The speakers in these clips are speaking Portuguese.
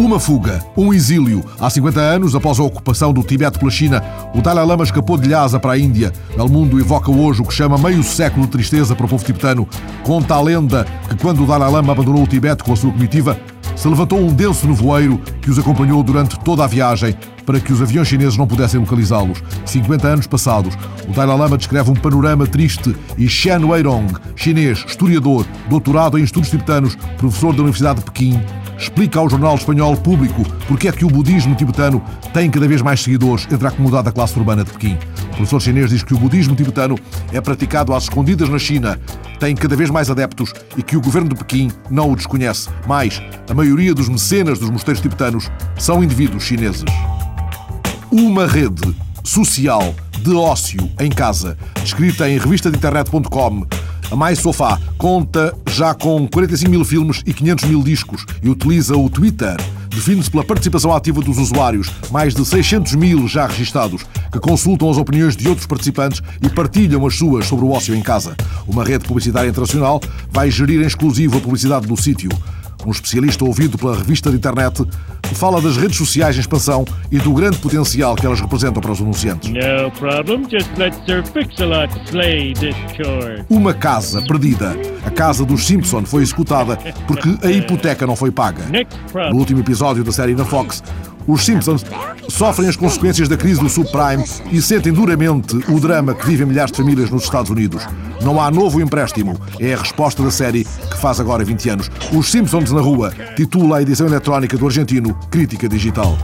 Uma fuga, um exílio. Há 50 anos, após a ocupação do Tibete pela China, o Dalai Lama escapou de Lhasa para a Índia. El mundo evoca hoje o que chama meio século de tristeza para o povo tibetano. Conta a lenda que quando o Dalai Lama abandonou o Tibete com a sua comitiva, se levantou um denso nevoeiro que os acompanhou durante toda a viagem para que os aviões chineses não pudessem localizá-los. 50 anos passados, o Dalai Lama descreve um panorama triste e Shen Weirong, chinês, historiador, doutorado em estudos tibetanos, professor da Universidade de Pequim, explica ao jornal espanhol Público porque é que o budismo tibetano tem cada vez mais seguidores entre a acomodada classe urbana de Pequim. O professor chinês diz que o budismo tibetano é praticado às escondidas na China, tem cada vez mais adeptos e que o governo de Pequim não o desconhece. Mais, a maioria dos mecenas dos mosteiros tibetanos são indivíduos chineses. Uma rede social de ócio em casa, descrita em revista de internet.com a Mais Sofá conta já com 45 mil filmes e 500 mil discos e utiliza o Twitter. Define-se pela participação ativa dos usuários, mais de 600 mil já registados, que consultam as opiniões de outros participantes e partilham as suas sobre o ócio em casa. Uma rede publicitária internacional vai gerir em exclusivo a publicidade do sítio. Um especialista ouvido pela revista de internet fala das redes sociais em expansão e do grande potencial que elas representam para os anunciantes. Problem. Uma casa perdida. A casa dos Simpson foi executada porque a hipoteca não foi paga. No último episódio da série na Fox, os Simpsons sofrem as consequências da crise do subprime e sentem duramente o drama que vivem milhares de famílias nos Estados Unidos. Não há novo empréstimo. É a resposta da série que faz agora 20 anos. Os Simpsons na rua titula a edição eletrónica do argentino Crítica Digital.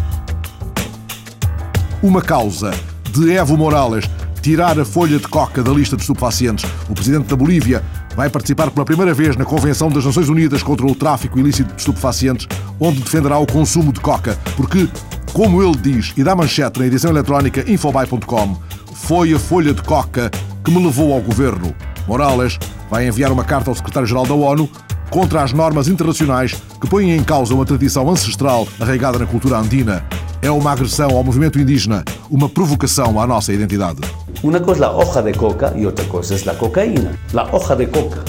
Uma causa de Evo Morales tirar a folha de coca da lista de estupefacientes. O presidente da Bolívia vai participar pela primeira vez na Convenção das Nações Unidas contra o Tráfico Ilícito de Estupefacientes, onde defenderá o consumo de coca, porque, como ele diz e dá manchete na edição eletrónica infobay.com, foi a folha de coca que me levou ao governo. Morales vai enviar uma carta ao secretário-geral da ONU contra as normas internacionais que põem em causa uma tradição ancestral arraigada na cultura andina. É uma agressão ao movimento indígena, uma provocação à nossa identidade. Una cosa es la hoja de coca y otra cosa es la cocaína. La hoja de coca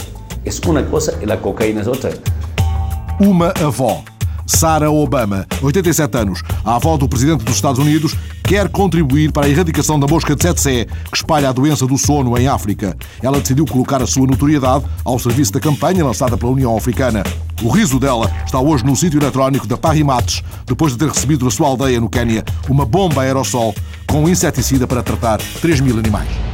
es una cosa y la cocaína es otra. Uma avó, Sarah Obama, 87 anos, a avó do presidente dos Estados Unidos, quer contribuir para a erradicação da mosca de tsetse, que espalha a doença do sono em África. Ela decidiu colocar a sua notoriedade ao serviço da campanha lançada pela União Africana. O riso dela está hoje no sítio eletrónico da Parrimates, depois de ter recebido na sua aldeia no Quênia uma bomba aerossol com inseticida para tratar 3 mil animais.